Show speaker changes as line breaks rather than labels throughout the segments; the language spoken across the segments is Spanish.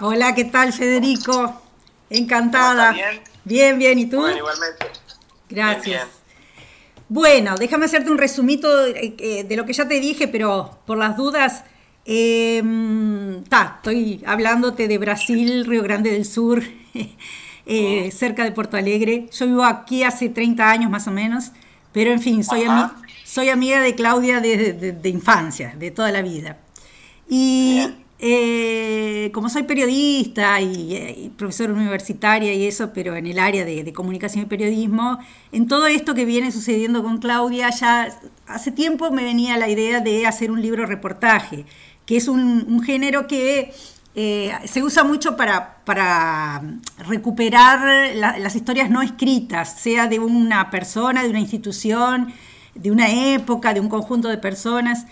Hola.
¿qué tal, Federico? Encantada.
bien?
Bien, bien, ¿y tú?
Bueno, igualmente.
Gracias.
Bien, bien.
Bueno, déjame hacerte un resumito eh, eh, de lo que ya te dije, pero por las dudas, eh, ta, estoy hablándote de Brasil, Río Grande del Sur, eh, cerca de Porto Alegre. Yo vivo aquí hace 30 años más o menos, pero en fin, soy,
Ajá.
ami- soy amiga de Claudia desde de, de infancia, de toda la vida. Y. eh, como soy periodista y, eh, y profesora universitaria y eso, pero en el área de, de comunicación y periodismo, en todo esto que viene sucediendo con Claudia, ya hace tiempo me venía la idea de hacer un libro reportaje, que es un, género que eh, se usa mucho para, recuperar la- las historias no escritas, sea de una persona, de una institución, de una época, de un conjunto de personas.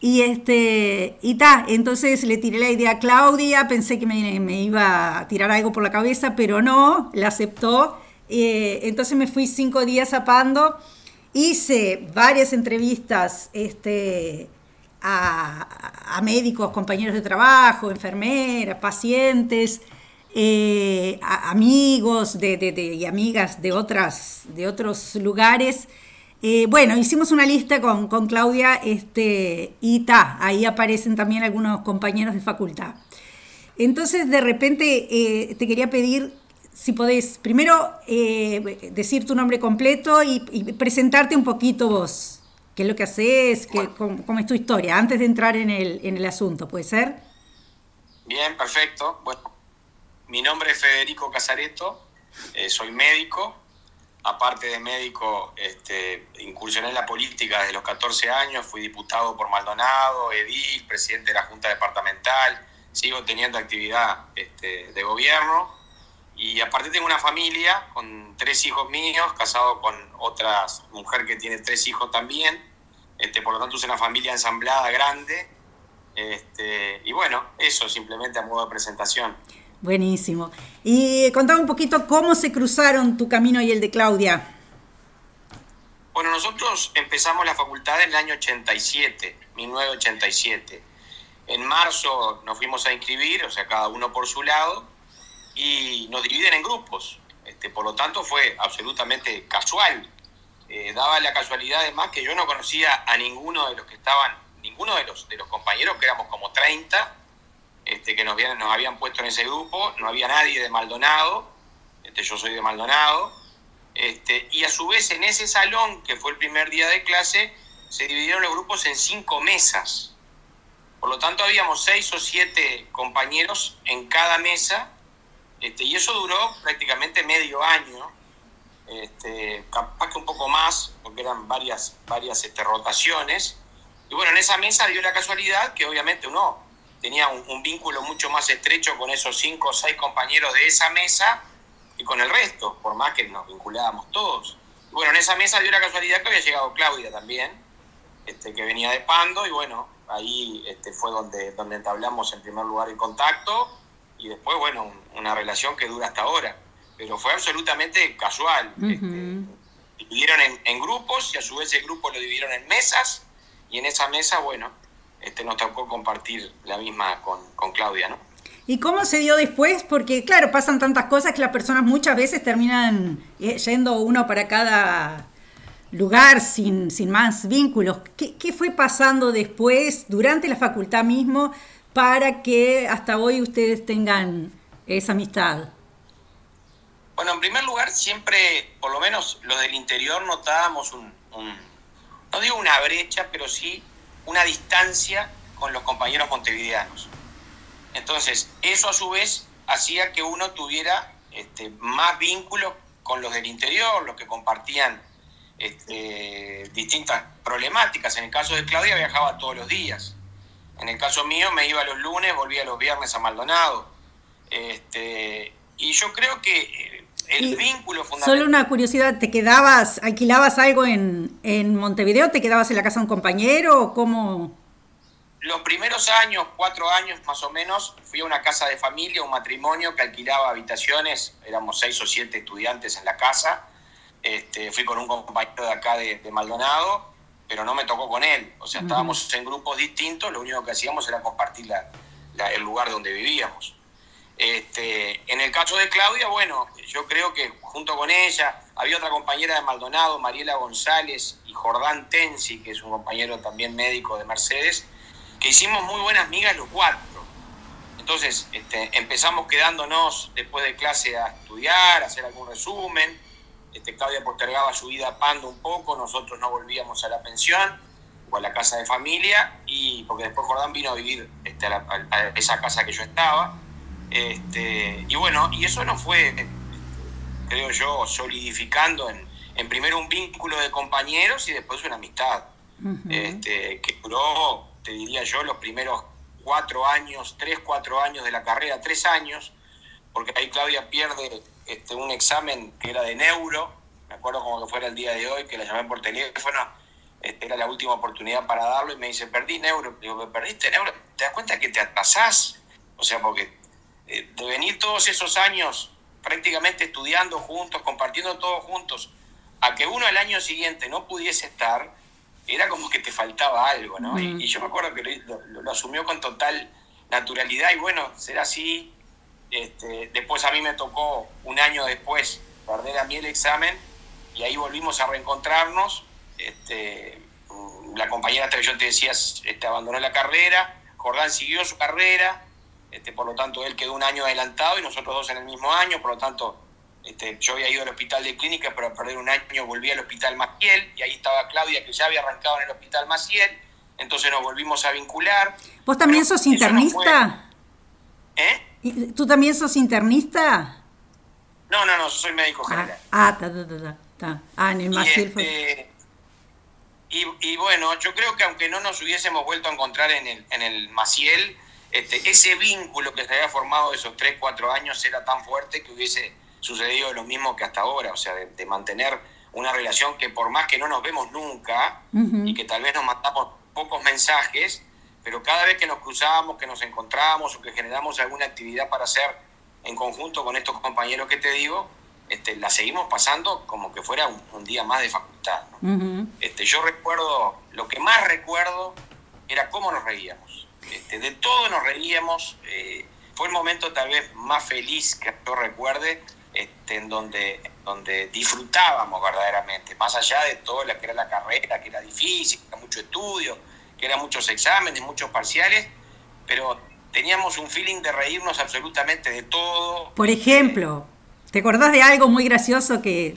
Y este, y ta, entonces le tiré la idea a Claudia, pensé que me, me iba a tirar algo por la cabeza, pero no, la aceptó. Eh, entonces me fui cinco días a Pando, hice varias entrevistas este, a, a médicos, compañeros de trabajo, enfermeras, pacientes, eh, amigos de, de- de- y amigas de, otras, de otros lugares. Eh, bueno, hicimos una lista con, con Claudia este, y ta, ahí aparecen también algunos compañeros de facultad. Entonces, de repente, eh, te quería pedir si podés, primero, eh, decir tu nombre completo y, y presentarte un poquito vos. ¿Qué es lo que haces? Qué, cómo, cómo es tu historia? Antes de entrar en el, en el asunto, ¿puede ser?
Bien, perfecto. Bueno, mi nombre es Federico Casareto, soy médico. Aparte de médico, este, incursioné en la política desde los 14 años, fui diputado por Maldonado, edil, presidente de la Junta Departamental, sigo teniendo actividad este, de gobierno. Y aparte tengo una familia con tres hijos míos, casado con otra mujer que tiene tres hijos también, este, por lo tanto es una familia ensamblada grande. Este, y bueno, eso simplemente a modo de presentación.
Buenísimo. Y contame un poquito cómo se cruzaron tu camino y el de Claudia.
Bueno, nosotros empezamos la facultad en el año 87, 1987. En marzo nos fuimos a inscribir, o sea, cada uno por su lado, y nos dividen en grupos. Este, por lo tanto, fue absolutamente casual. Eh, daba la casualidad además que yo no conocía a ninguno de los que estaban, ninguno de los, de los compañeros, que éramos como 30, este, que nos habían, puesto en ese grupo, no había nadie de Maldonado, este, yo soy de Maldonado, este, y a su vez en ese salón, que fue el primer día de clase, se dividieron los grupos en cinco mesas. Por lo tanto, habíamos seis o siete compañeros en cada mesa, este, y eso duró prácticamente medio año, este, capaz que un poco más, porque eran varias, varias este, rotaciones. Y bueno, en esa mesa dio la casualidad que obviamente uno tenía un, un vínculo mucho más estrecho con esos cinco o seis compañeros de esa mesa y con el resto, por más que nos vinculábamos todos. Y bueno, en esa mesa dio la casualidad que había llegado Claudia también, este, que venía de Pando, y bueno, ahí este, fue donde, donde entablamos en primer lugar el contacto, y después, bueno, un- una relación que dura hasta ahora. Pero fue absolutamente casual. Este, dividieron en, en grupos y a su vez el grupo lo dividieron en mesas, y en esa mesa, bueno, este, nos tocó compartir la misma con, con Claudia, ¿no?
¿Y cómo se dio después? Porque claro, pasan tantas cosas que las personas muchas veces terminan eh, yendo uno para cada lugar sin, sin más vínculos. ¿Qué, qué fue pasando después, durante la facultad mismo, para que hasta hoy ustedes tengan esa amistad?
Bueno, en primer lugar, siempre, por lo menos los del interior, notábamos un, un- no digo una brecha, pero sí una distancia con los compañeros montevideanos. Entonces, eso a su vez hacía que uno tuviera este, más vínculos con los del interior, los que compartían este, distintas problemáticas. En el caso de Claudia viajaba todos los días. En el caso mío me iba los lunes, volvía los viernes a Maldonado. Este, y yo creo que el
Y
vínculo fundamental...
Solo una curiosidad, ¿te quedabas, alquilabas algo en, en Montevideo? ¿Te quedabas en la casa de un compañero o cómo?
Los primeros años, cuatro años más o menos, fui a una casa de familia, un matrimonio que alquilaba habitaciones, éramos seis o siete estudiantes en la casa. Este, fui con un compañero de acá de, de Maldonado, pero no me tocó con él. O sea, estábamos en grupos distintos, lo único que hacíamos era compartir la- la- el lugar donde vivíamos. Este, en el caso de Claudia, bueno, yo creo que junto con ella había otra compañera de Maldonado, Mariela González y Jordán Tensi, que es un compañero también médico de Mercedes, que hicimos muy buenas migas los cuatro. Entonces este, empezamos quedándonos después de clase a estudiar, a hacer algún resumen. Este, Claudia postergaba su vida a Pando un poco, nosotros no volvíamos a la pensión o a la casa de familia, y porque después Jordán vino a vivir este, a esa casa que yo estaba este, y bueno, y eso no fue, creo yo, solidificando en, en primero un vínculo de compañeros y después una amistad, este, que duró, te diría yo, los primeros cuatro años, tres, cuatro años de la carrera, tres años, porque ahí Claudia pierde este, un examen que era de neuro, me acuerdo como que fuera el día de hoy, que la llamé por teléfono, este, era la última oportunidad para darlo y me dice, perdí neuro, digo, perdiste neuro, ¿te das cuenta que te atrasás? O sea, porque de venir todos esos años prácticamente estudiando juntos, compartiendo todos juntos, a que uno al año siguiente no pudiese estar, era como que te faltaba algo, ¿no? y, yo me acuerdo que lo, asumió con total naturalidad y bueno, será así. Este, después a mí me tocó un año después perder a mí el examen y ahí volvimos a reencontrarnos. Este, la compañera que yo te decía este, abandonó la carrera, Jordán siguió su carrera, este, por lo tanto él quedó un año adelantado y nosotros dos en el mismo año, por lo tanto este, yo había ido al hospital de clínica, pero al perder un año volví al hospital Maciel y ahí estaba Claudia que ya había arrancado en el hospital Maciel, entonces nos volvimos a vincular.
¿Vos también sos internista?
¿Eh?
¿Tú también sos internista?
No, no, no, soy médico ah, general.
Ah, ta, ta, ta, Ah, en el Maciel
este, y, bueno, yo creo que aunque no nos hubiésemos vuelto a encontrar en el, en el Maciel, este, ese vínculo que se había formado esos 3, 4 años era tan fuerte que hubiese sucedido lo mismo que hasta ahora, o sea, de, mantener una relación que por más que no nos vemos nunca y que tal vez nos mandamos pocos mensajes, pero cada vez que nos cruzamos, que nos encontramos o que generamos alguna actividad para hacer en conjunto con estos compañeros que te digo, este, la seguimos pasando como que fuera un, día más de facultad. este, yo recuerdo, lo que más recuerdo era cómo nos reíamos. Este, de todo nos reíamos. Eh, fue el momento tal vez más feliz que yo recuerde, este, en donde, donde disfrutábamos verdaderamente, más allá de todo lo que era la carrera, que era difícil, que era mucho estudio, que eran muchos exámenes, muchos parciales, pero teníamos un feeling de reírnos absolutamente de todo.
Por ejemplo, ¿te acordás de algo muy gracioso que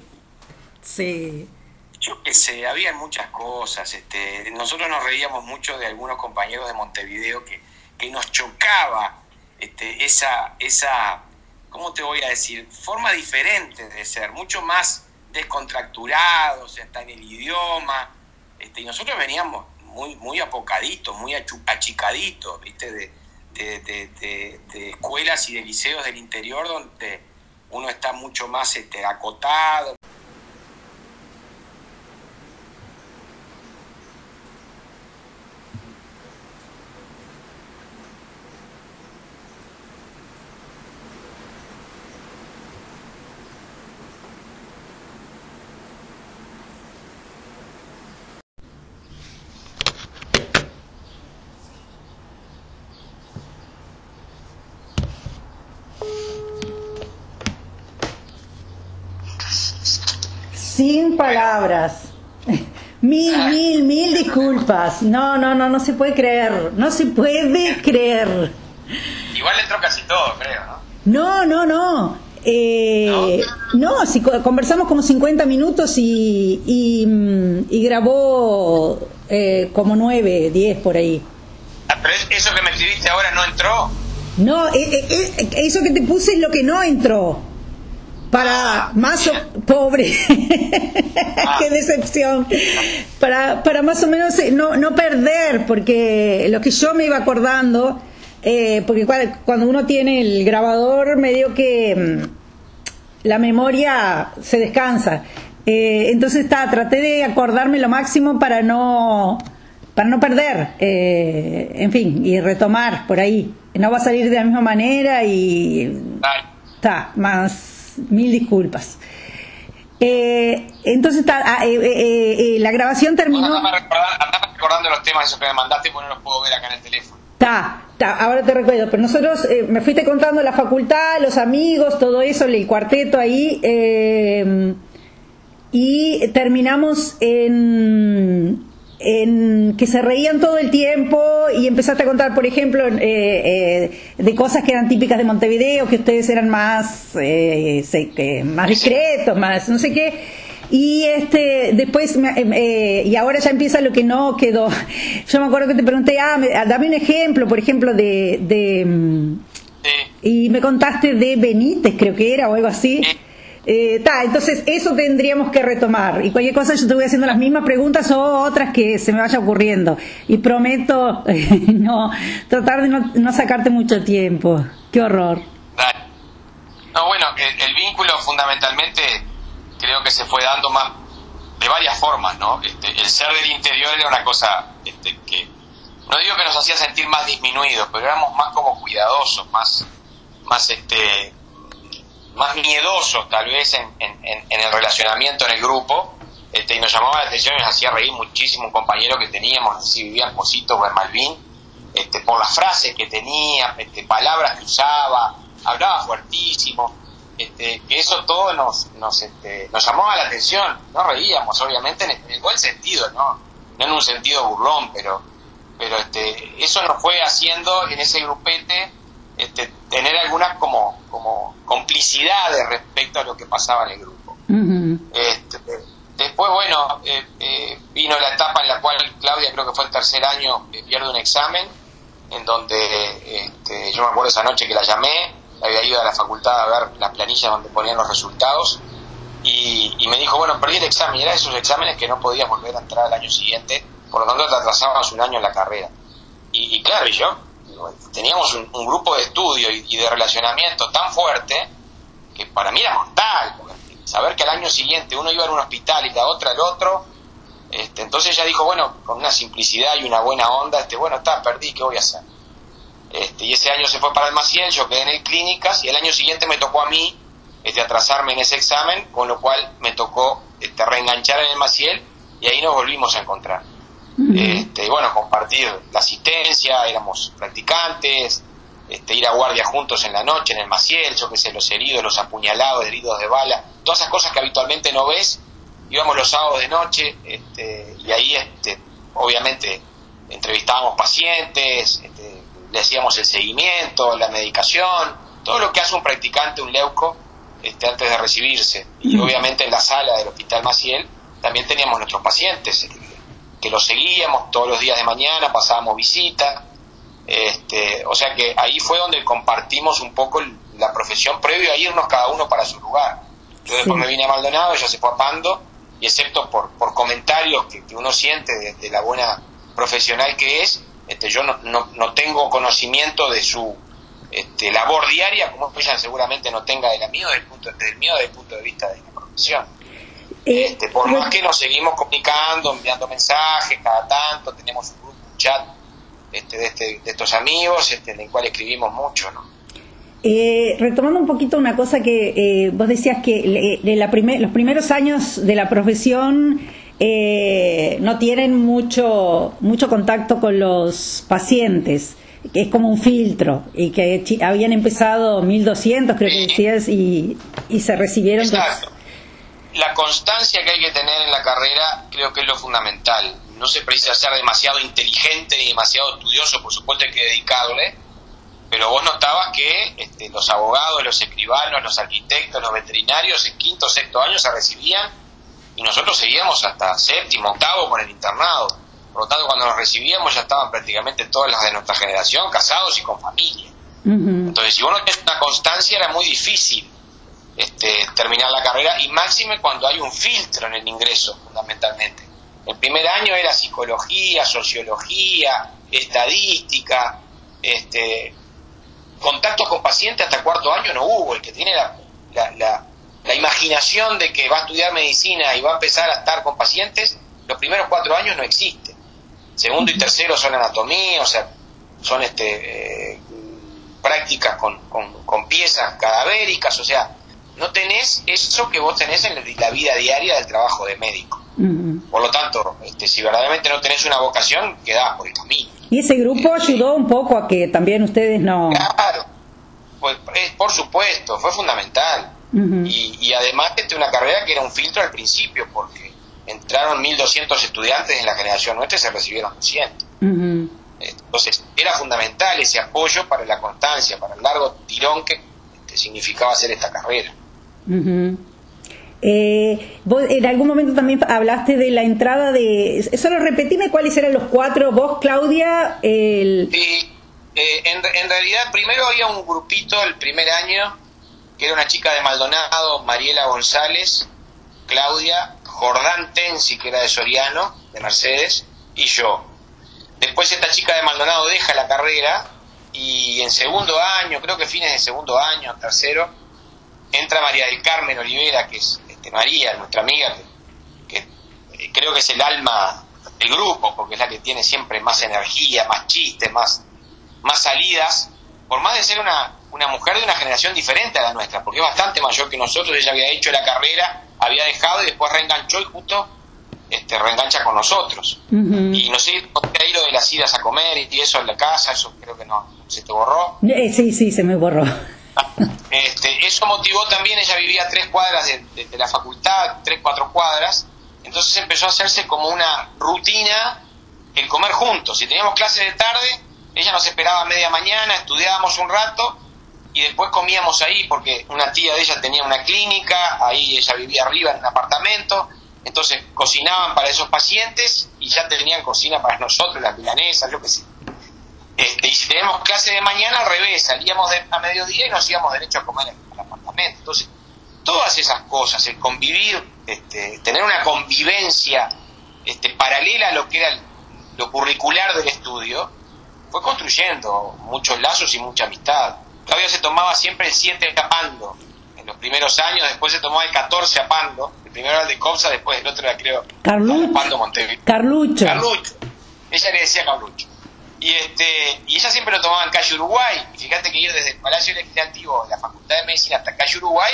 se
yo qué sé, había muchas cosas. Este, nosotros nos reíamos mucho de algunos compañeros de Montevideo que, que nos chocaba este, esa, esa, ¿cómo te voy a decir? Forma diferente de ser, mucho más descontracturados, hasta en el idioma. Este, y nosotros veníamos muy, muy apocaditos, muy achicaditos, ¿viste? De, de, escuelas y de liceos del interior donde uno está mucho más este, acotado.
Sin palabras. Mil, mil, mil disculpas. No, no, no, no se puede creer. No se puede creer.
Igual entró casi todo, creo,
¿no? No, no, no. Eh, no, si conversamos como 50 minutos y, y, grabó eh, como 9, 10 por ahí.
Ah, pero eso que me escribiste ahora no entró.
No, eh, eso que te puse es lo que no entró para más pobre. Qué decepción. Para, para más o menos eh, no, no perder porque lo que yo me iba acordando eh, porque cuando uno tiene el grabador medio que mm, la memoria se descansa. Eh, entonces está traté de acordarme lo máximo para no para no perder en fin y retomar por ahí. No va a salir de la misma manera y está más mil disculpas. Eh, entonces ah, eh, eh, la grabación terminó.
Andame recordando, los temas esos que me mandaste porque no los puedo ver acá en el teléfono.
Está, ahora te recuerdo, pero nosotros eh, me fuiste contando la facultad, los amigos, todo eso, el cuarteto ahí, eh, y terminamos en, en que se reían todo el tiempo y empezaste a contar, por ejemplo, eh, de cosas que eran típicas de Montevideo, que ustedes eran más, más discretos, más no sé qué y este, después, eh, y ahora ya empieza lo que no quedó. Yo me acuerdo que te pregunté, ah, ah dame un ejemplo, por ejemplo, de... de mm, Y me contaste de Benítez, creo que era, o algo así. Eh, entonces eso tendríamos que retomar. Y cualquier cosa yo te voy haciendo las mismas preguntas o otras que se me vaya ocurriendo. Y prometo no tratar de no, sacarte mucho tiempo. Qué horror.
No, bueno, el vínculo fundamentalmente creo que se fue dando más de varias formas, ¿no? Este, el ser del interior era una cosa este, que, no digo que nos hacía sentir más disminuidos, pero éramos más como cuidadosos, más, más, este, más miedosos tal vez en, el relacionamiento en el grupo, este, y nos llamaba la atención y nos hacía reír muchísimo un compañero que teníamos, así vivía en Posito, en Malvin, este, por las frases que tenía, este, palabras que usaba, hablaba fuertísimo, este, que eso todo nos, nos, este, nos llamaba la atención, no reíamos, obviamente, en el, buen sentido, ¿no? no en un sentido burlón, pero, pero este, eso nos fue haciendo en ese grupete este, tener algunas como, como complicidades respecto a lo que pasaba en el grupo. este, después, bueno, eh, eh, vino la etapa en la cual Claudia, creo que fue el tercer año, eh, pierde un examen, en donde este, yo me acuerdo esa noche que la llamé, había ido a la facultad a ver la planilla donde ponían los resultados y, me dijo, bueno, perdí el examen, y era esos exámenes que no podías volver a entrar al año siguiente, por lo tanto te atrasabas un año en la carrera. Y, claro, y yo, teníamos un, grupo de estudio y, de relacionamiento tan fuerte que para mí era mortal, saber que al año siguiente uno iba a un hospital y la otra al otro, este, entonces ella dijo, bueno, con una simplicidad y una buena onda, este, bueno, está, perdí, ¿qué voy a hacer? Este, y ese año se fue para el Maciel, yo quedé en el Clínicas y el año siguiente me tocó a mí este, atrasarme en ese examen, con lo cual me tocó este, reenganchar en el Maciel y ahí nos volvimos a encontrar. Este, y bueno, compartir la asistencia, éramos practicantes, este, ir a guardia juntos en la noche en el Maciel, yo que sé, los heridos, los apuñalados, heridos de bala, todas esas cosas que habitualmente no ves, íbamos los sábados de noche este, y ahí este, obviamente entrevistábamos pacientes, este, le hacíamos el seguimiento, la medicación, todo lo que hace un practicante, un leuco, este, antes de recibirse. Y obviamente en la sala del Hospital Maciel también teníamos nuestros pacientes, que los seguíamos todos los días de mañana, pasábamos visita. Este, o sea que ahí fue donde compartimos un poco la profesión previo a irnos cada uno para su lugar. Yo después me vine a Maldonado, ella se fue a Pando, y excepto por, por comentarios que, uno siente de la buena profesional que es, este, yo no, no, tengo conocimiento de su este, labor diaria, como ella seguramente no tenga de la mío, del punto, del mío desde el punto de vista de la profesión. Eh, este, por más que nos seguimos comunicando, enviando mensajes cada tanto, tenemos un grupo, un chat este, de, este, de estos amigos este, en el cual escribimos mucho, ¿no?
Eh, retomando un poquito una cosa que eh, vos decías que la los primeros años de la profesión eh, no tienen mucho, mucho contacto con los pacientes, que es como un filtro, y que habían empezado 1200, creo que decías, y, y se recibieron.
Exacto. La constancia que hay que tener en la carrera creo que es lo fundamental. No se precisa ser demasiado inteligente ni demasiado estudioso, por supuesto hay que dedicarle, pero vos notabas que este, los abogados, los escribanos, los arquitectos, los veterinarios en quinto o sexto año se recibían y nosotros seguíamos hasta séptimo, octavo con el internado. Por lo tanto, cuando nos recibíamos ya estaban prácticamente todas las de nuestra generación casados y con familia. Entonces, si uno tiene una constancia, era muy difícil este, terminar la carrera y máxime cuando hay un filtro en el ingreso, fundamentalmente. El primer año era psicología, sociología, estadística, este, contactos con pacientes hasta cuarto año no hubo. El que tiene la, la la imaginación de que va a estudiar medicina y va a empezar a estar con pacientes, los primeros cuatro años no existe. Segundo y tercero son anatomía, o sea, son este, eh, prácticas con, con, piezas cadavéricas, o sea, no tenés eso que vos tenés en la vida diaria del trabajo de médico. Por lo tanto, este, si verdaderamente no tenés una vocación, quedás por el camino.
¿Y ese grupo ayudó un poco a que también ustedes no...?
Claro, pues, por supuesto, fue fundamental. y, y, además este, una carrera que era un filtro al principio, porque entraron 1.200 estudiantes en la generación nuestra y se recibieron 200. Entonces, era fundamental ese apoyo para la constancia, para el largo tirón que, significaba hacer esta carrera.
Eh, vos en algún momento también hablaste de la entrada de... Solo repetime cuáles eran los cuatro, vos, Claudia, el...
Eh, en, realidad primero había un grupito el primer año, que era una chica de Maldonado, Mariela González, Claudia, Jordán Tensi, que era de Soriano, de Mercedes, y yo. Después esta chica de Maldonado deja la carrera y en segundo año, creo que fines de segundo año, tercero, entra María del Carmen Olivera, que es este, María, nuestra amiga, que, eh, creo que es el alma del grupo, porque es la que tiene siempre más energía, más chistes, más, más salidas, por más de ser una, una mujer de una generación diferente a la nuestra, porque es bastante mayor que nosotros, ella había hecho la carrera, había dejado y después reenganchó y justo este, reengancha con nosotros. Y no sé, ahí lo de las idas a comer y eso en la casa, eso creo que no, se te borró.
Eh, sí, sí, se me borró.
Este, eso motivó también, ella vivía tres cuadras de, la facultad, tres, cuatro cuadras, entonces empezó a hacerse como una rutina el comer juntos. Si teníamos clase de tarde, ella nos esperaba a media mañana, estudiábamos un rato y después comíamos ahí porque una tía de ella tenía una clínica, ahí ella vivía arriba en un apartamento, entonces cocinaban para esos pacientes y ya tenían cocina para nosotros, las milanesas, lo que sé. Este, y si tenemos clase de mañana, al revés, salíamos a mediodía y nos íbamos derecho a comer en el apartamento. Entonces, todas esas cosas, el convivir, este, tener una convivencia este, paralela a lo que era lo curricular del estudio, fue construyendo muchos lazos y mucha amistad. Claudia se tomaba siempre el 7 tapando en los primeros años, después se tomaba el 14 apando primero era el de Copsa, después el otro era creo
Carlucho. Carlucho.
Carlucho. Ella le decía Carlucho. Y este y ella siempre lo tomaba en calle Uruguay. Y fíjate que ir desde el Palacio Legislativo de la Facultad de Medicina hasta calle Uruguay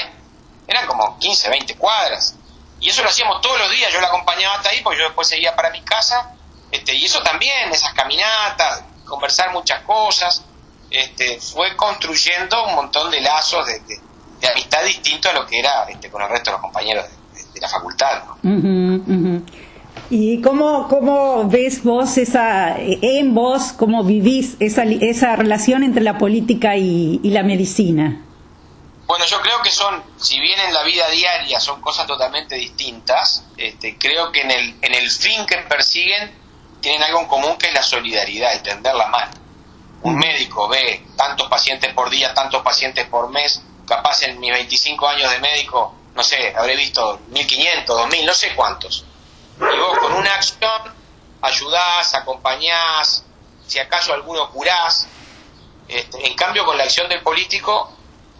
eran como 15, 20 cuadras. Y eso lo hacíamos todos los días, yo la acompañaba hasta ahí, porque yo después seguía para mi casa. Este, y eso también, esas caminatas, conversar muchas cosas, este, fue construyendo un montón de lazos de, de, amistad distinto a lo que era este, con el resto de los compañeros de la facultad.
¿Y cómo, cómo ves vos esa, en vos, cómo vivís esa, esa relación entre la política y, la medicina?
Bueno, yo creo que son, si bien en la vida diaria son cosas totalmente distintas, este, creo que en el, en el fin que persiguen tienen algo en común que es la solidaridad, el tender la mano. Un médico ve tantos pacientes por día, tantos pacientes por mes, capaz en mis 25 años de médico no sé, habré visto 1500, 2000, no sé cuántos. Y vos con una acción ayudás, acompañás, si acaso alguno curás. Este, en cambio, con la acción del político,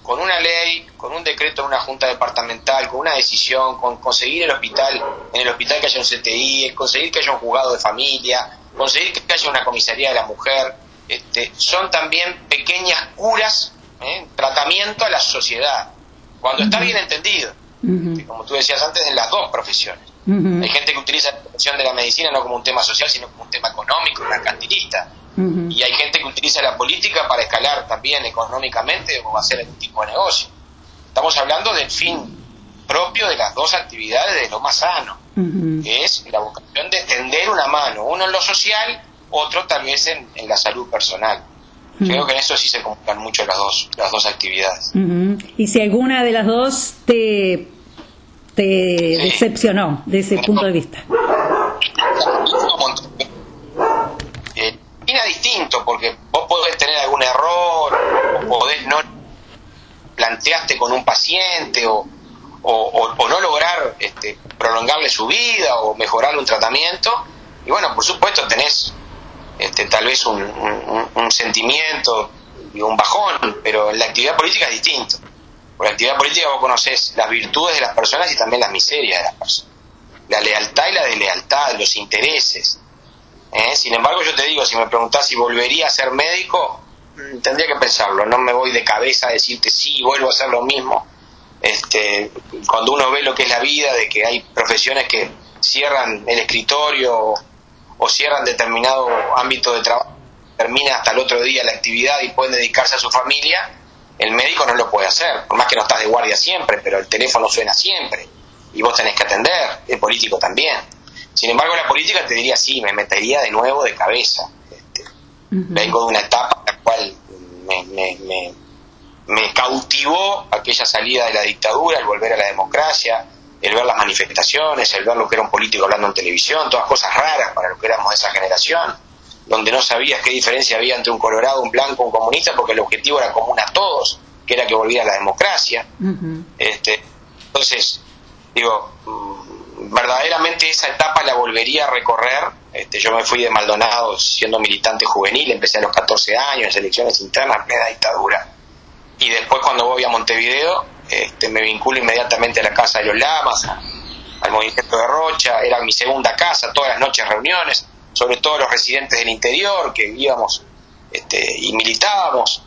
con una ley, con un decreto en una junta departamental, con una decisión, con conseguir el hospital, en el hospital que haya un CTI, conseguir que haya un juzgado de familia, conseguir que haya una comisaría de la mujer, este, son también pequeñas curas, ¿eh? tratamiento a la sociedad, cuando está bien entendido como tú decías antes, en las dos profesiones. Hay gente que utiliza la profesión de la medicina no como un tema social, sino como un tema económico, mercantilista. Y hay gente que utiliza la política para escalar también económicamente o hacer algún tipo de negocio. Estamos hablando del fin propio de las dos actividades de lo más sano, que es la vocación de tender una mano, uno en lo social, otro tal vez en, la salud personal. Creo que en eso sí se comunican mucho las dos, las dos actividades.
Y si alguna de las dos te te decepcionó de ese punto de vista?
Era distinto, porque vos podés tener algún error, o no planteaste con un paciente, o, o, no lograr este, prolongarle su vida, o mejorarle un tratamiento, y bueno, por supuesto tenés este, tal vez un, un, sentimiento y un bajón, pero la actividad política es distinto. Por la actividad política vos conocés las virtudes de las personas y también las miserias de las personas. La lealtad y la deslealtad, los intereses. ¿eh? Sin embargo, yo te digo, si me preguntás si volvería a ser médico, mm, tendría que pensarlo. No me voy de cabeza a decirte sí, vuelvo a hacer lo mismo. Este, cuando uno ve lo que es la vida, de que hay profesiones que cierran el escritorio o cierran determinado ámbito de trabajo, termina hasta el otro día la actividad y pueden dedicarse a su familia, el médico no lo puede hacer, por más que no estás de guardia siempre, pero el teléfono suena siempre y vos tenés que atender, el político también. Sin embargo, la política te diría, sí, me metería de nuevo de cabeza. Este, vengo de una etapa en la cual me, me, me, cautivó aquella salida de la dictadura, el volver a la democracia, el ver las manifestaciones, el ver lo que era un político hablando en televisión, todas cosas raras para lo que éramos de esa generación, donde no sabías qué diferencia había entre un colorado, un blanco, un comunista, porque el objetivo era común a todos, que era que volviera la democracia. este, entonces, digo, mm, verdaderamente esa etapa la volvería a recorrer. Este, yo me fui de Maldonado siendo militante juvenil, empecé a los 14 años, en elecciones internas, plena dictadura. Y después cuando voy a Montevideo, este, me vinculo inmediatamente a la casa de los Lamas, al movimiento de Rocha, era mi segunda casa, todas las noches reuniones, sobre todo los residentes del interior que íbamos este, y militábamos.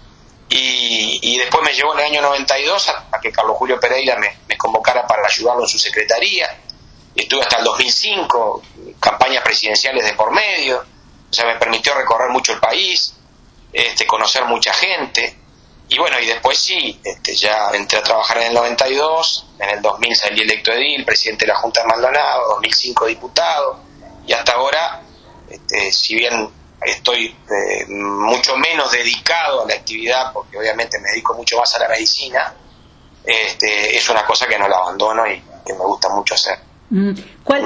Y, después me llevó en el año 92 a, que Carlos Julio Pereira me, convocara para ayudarlo en su secretaría. Y estuve hasta el 2005, campañas presidenciales de por medio, o sea, me permitió recorrer mucho el país, este, conocer mucha gente. Y bueno, y después sí, este, ya entré a trabajar en el 92, en el 2000 salí electo edil, presidente de la Junta de Maldonado, 2005 diputado, y hasta ahora, este, si bien estoy eh, mucho menos dedicado a la actividad, porque obviamente me dedico mucho más a la medicina, este, es una cosa que no la abandono y que me gusta mucho hacer.
Mm. ¿Cuál,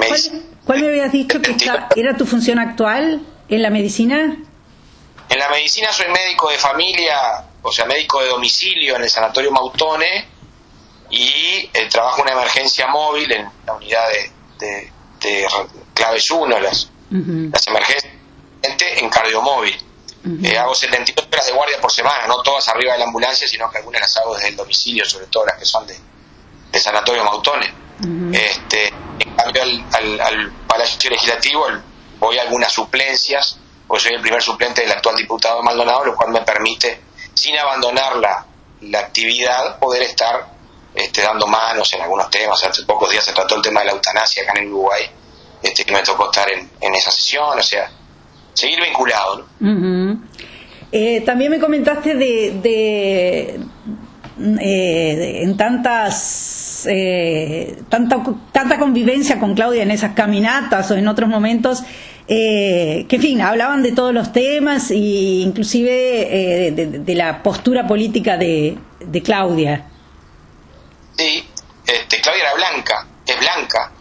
cuál, me habías dicho que era tu función actual en la medicina?
En la medicina soy médico de familia, o sea, médico de domicilio en el Sanatorio Mautone y eh, trabajo en una emergencia móvil en la unidad de, de, claves 1, las, las emergencias en cardiomóvil. Eh, hago 72 horas de guardia por semana, no todas arriba de la ambulancia, sino que algunas las hago desde el domicilio, sobre todo las que son de, de Sanatorio Mautone. este, en cambio, al, al, Palacio Legislativo voy a algunas suplencias, porque soy el primer suplente del actual diputado Maldonado, lo cual me permite, sin abandonar la, la actividad, poder estar este, dando manos en algunos temas. Hace pocos días se trató el tema de la eutanasia acá en Uruguay, este, que me tocó estar en, en esa sesión, o sea, seguir vinculado.
Eh, también me comentaste de, eh, en tantas eh, tanta, tanta convivencia con Claudia en esas caminatas o en otros momentos que en fin hablaban de todos los temas e inclusive de, la postura política de, de Claudia
sí este, Claudia era blanca es blanca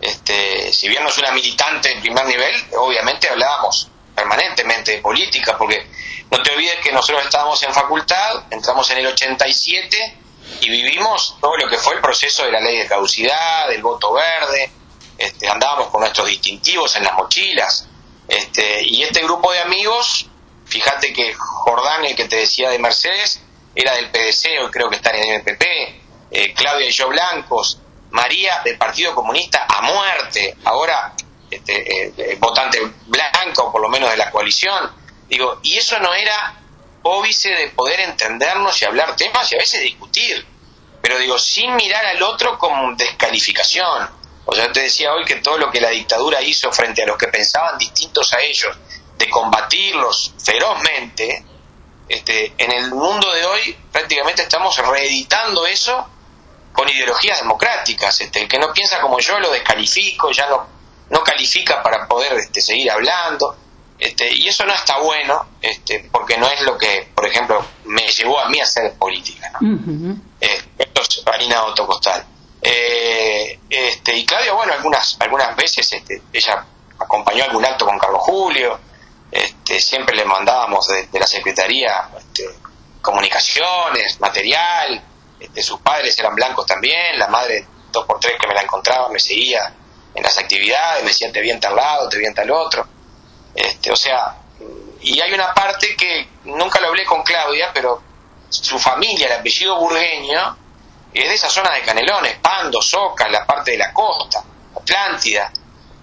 este, si bien no es una militante de primer nivel obviamente hablábamos permanentemente de política, porque no te olvides que nosotros estábamos en facultad, entramos en el 87 y vivimos todo lo que fue el proceso de la ley de caducidad, del voto verde, este, andábamos con nuestros distintivos en las mochilas, este, y este grupo de amigos, fíjate que Jordán, el que te decía de Mercedes, era del PDC, hoy creo que está en el MPP, eh, Claudia y yo blancos, María del Partido Comunista a muerte, ahora este, eh, eh, votante blanco, por lo menos de la coalición. Digo, y eso no era óbice de poder entendernos y hablar temas y a veces discutir, pero digo, sin mirar al otro como descalificación. O sea, te decía hoy que todo lo que la dictadura hizo frente a los que pensaban distintos a ellos, de combatirlos ferozmente, este, en el mundo de hoy prácticamente estamos reeditando eso con ideologías democráticas. Este, el que no piensa como yo lo descalifico, ya no no califica para poder este, seguir hablando. Este, y eso no está bueno, este, porque no es lo que, por ejemplo, me llevó a mí a hacer política. ¿no? Eh, esto es harina autocostal. Eh, este, y Claudia, bueno, algunas, algunas veces este, ella acompañó algún acto con Carlos Julio, este, siempre le mandábamos de, la Secretaría este, comunicaciones, material, este, sus padres eran blancos también, la madre dos por tres que me la encontraba me seguía en las actividades, me decían te vi en tal lado, te vi en tal otro. Este, o sea, y hay una parte que nunca lo hablé con Claudia, pero su familia, el apellido burgueño, es de esa zona de Canelones, Pando, Soca, la parte de la costa, Atlántida.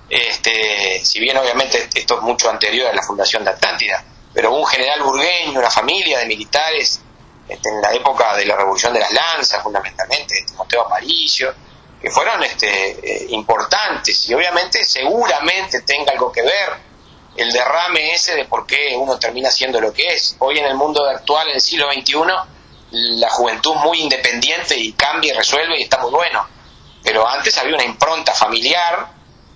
Este, si bien obviamente esto es mucho anterior a la fundación de Atlántida, pero un general burgueño, una familia de militares este, en la época de la Revolución de las Lanzas, fundamentalmente, Timoteo Aparicio, que fueron este, eh, importantes y obviamente seguramente tenga algo que ver el derrame ese de por qué uno termina siendo lo que es. Hoy en el mundo actual, en el siglo XXI, la juventud muy independiente y cambia y resuelve y está muy bueno. Pero antes había una impronta familiar,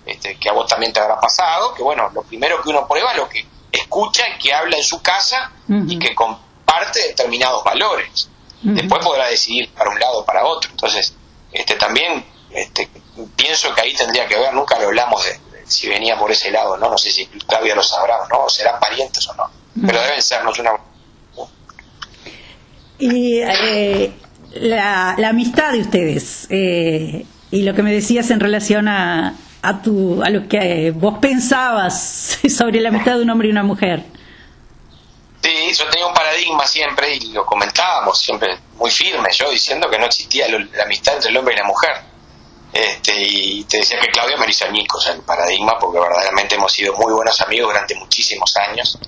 este, que a vos también te habrá pasado, que bueno, lo primero que uno prueba es lo que escucha y que habla en su casa y que comparte determinados valores. Después podrá decidir para un lado o para otro. Entonces, este, también este, pienso que ahí tendría que ver, nunca lo hablamos de, si venía por ese lado, ¿no? No sé si todavía lo sabrá o no, serán parientes o no, pero deben sernos una...
Y eh, la, la, amistad de ustedes, eh, y lo que me decías en relación a, a, tu, a lo que vos pensabas sobre la amistad de un hombre y una mujer.
Sí, yo tenía un paradigma siempre, y lo comentábamos siempre muy firme, yo diciendo que no existía la amistad entre el hombre y la mujer este, y te decía que Claudia me hizo añicos el paradigma, porque verdaderamente hemos sido muy buenos amigos durante muchísimos años.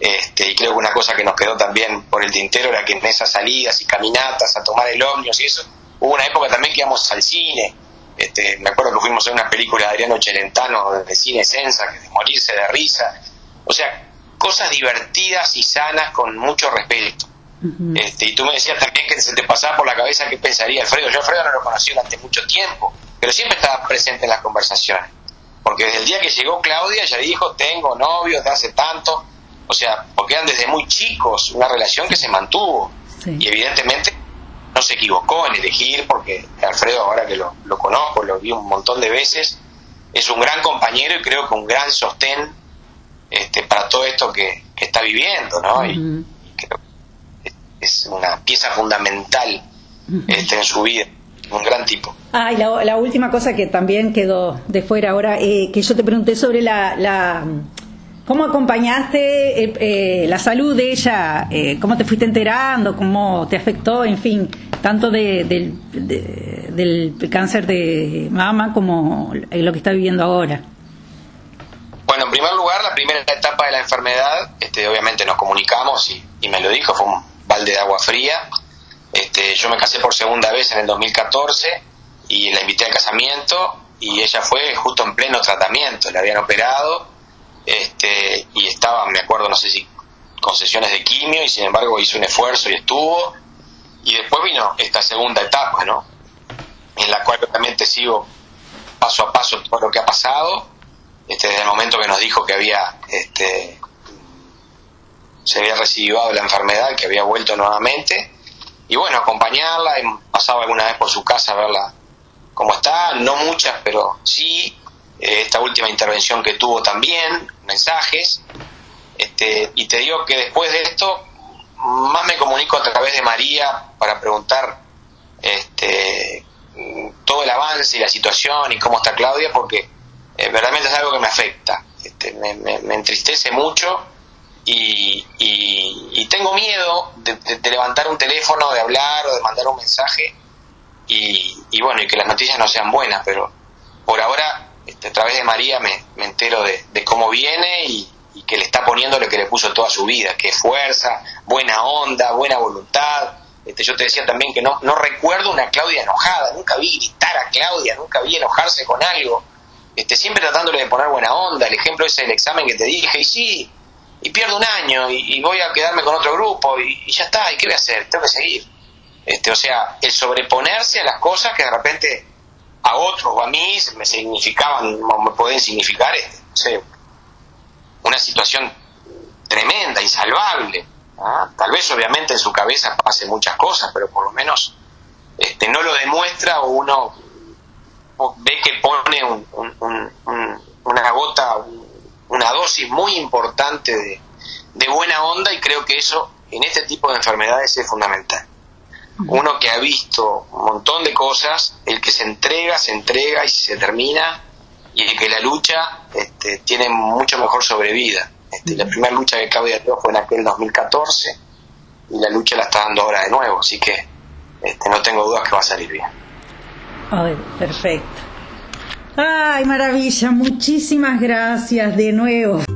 Este, y creo que una cosa que nos quedó también por el tintero era que en esas salidas y caminatas a tomar el ómnibus y eso, hubo una época también que íbamos al cine. Este, me acuerdo que fuimos a una película de Adriano Celentano de cine Sensa, que de morirse de risa. O sea, cosas divertidas y sanas con mucho respeto. este, y tú me decías también que se te pasaba por la cabeza qué pensaría Alfredo. Yo Alfredo no lo conocí durante mucho tiempo pero siempre estaba presente en las conversaciones. Porque desde el día que llegó Claudia ya dijo, tengo novios de hace tanto, o sea, porque eran desde muy chicos una relación que se mantuvo. Y evidentemente no se equivocó en elegir, porque Alfredo, ahora que lo, conozco, lo vi un montón de veces, es un gran compañero y creo que un gran sostén este, para todo esto que, está viviendo, ¿no? y, creo que es una pieza fundamental este, en su vida un gran tipo.
Ah, y la, última cosa que también quedó de fuera ahora, eh, que yo te pregunté sobre la, la ¿Cómo acompañaste eh, eh, la salud de ella? ¿Cómo te fuiste enterando? ¿Cómo te afectó? En fin, tanto de, del cáncer de mama como lo que está viviendo ahora.
Bueno, en primer lugar, la primera etapa de la enfermedad, este, obviamente nos comunicamos y, y me lo dijo, fue un balde de agua fría. Este, yo me casé por segunda vez en el 2014 y la invité al casamiento y ella fue justo en pleno tratamiento, le habían operado este, y estaba, me acuerdo, no sé si con sesiones de quimio y sin embargo hizo un esfuerzo y estuvo. Y después vino esta segunda etapa, ¿no? En la cual también te sigo paso a paso todo lo que ha pasado, este, desde el momento que nos dijo que había, este, se había recibido la enfermedad, que había vuelto nuevamente y bueno, acompañarla, he pasado alguna vez por su casa a verla cómo está, no muchas, pero sí, eh, esta última intervención que tuvo también, mensajes, este, y te digo que después de esto, más me comunico a través de María para preguntar este, todo el avance y la situación y cómo está Claudia, porque eh, verdaderamente es algo que me afecta, este, me entristece mucho y, y, tengo miedo de, levantar un teléfono, de hablar o de mandar un mensaje y, bueno, y que las noticias no sean buenas, pero por ahora este, a través de María me, me entero de, cómo viene y, que le está poniendo lo que le puso toda su vida, que es fuerza, buena onda, buena voluntad. Este, yo te decía también que no, no recuerdo una Claudia enojada, nunca vi gritar a Claudia, nunca vi enojarse con algo, este, siempre tratándole de poner buena onda. El ejemplo es el examen que te dije, y sí, y pierdo un año y, voy a quedarme con otro grupo y, ya está, ¿y qué voy a hacer? Tengo que seguir. Este, o sea, el sobreponerse a las cosas que de repente a otros o a mí me significaban, me pueden significar, este, una situación tremenda, insalvable. ¿ah? Tal vez obviamente en su cabeza pase muchas cosas, pero por lo menos este, no lo demuestra o uno ve que pone una gota, una dosis muy importante de, de buena onda y creo que eso en este tipo de enfermedades es fundamental. Uno que ha visto un montón de cosas, el que se entrega, se entrega y se termina, y el que la lucha este, tiene mucho mejor sobrevida. Este, la primera lucha que Claudia dio fue en aquel 2014 y la lucha la está dando ahora de nuevo, así que este, no tengo dudas que va a salir bien.
Ay, perfecto. Ay, maravilla, muchísimas gracias de nuevo.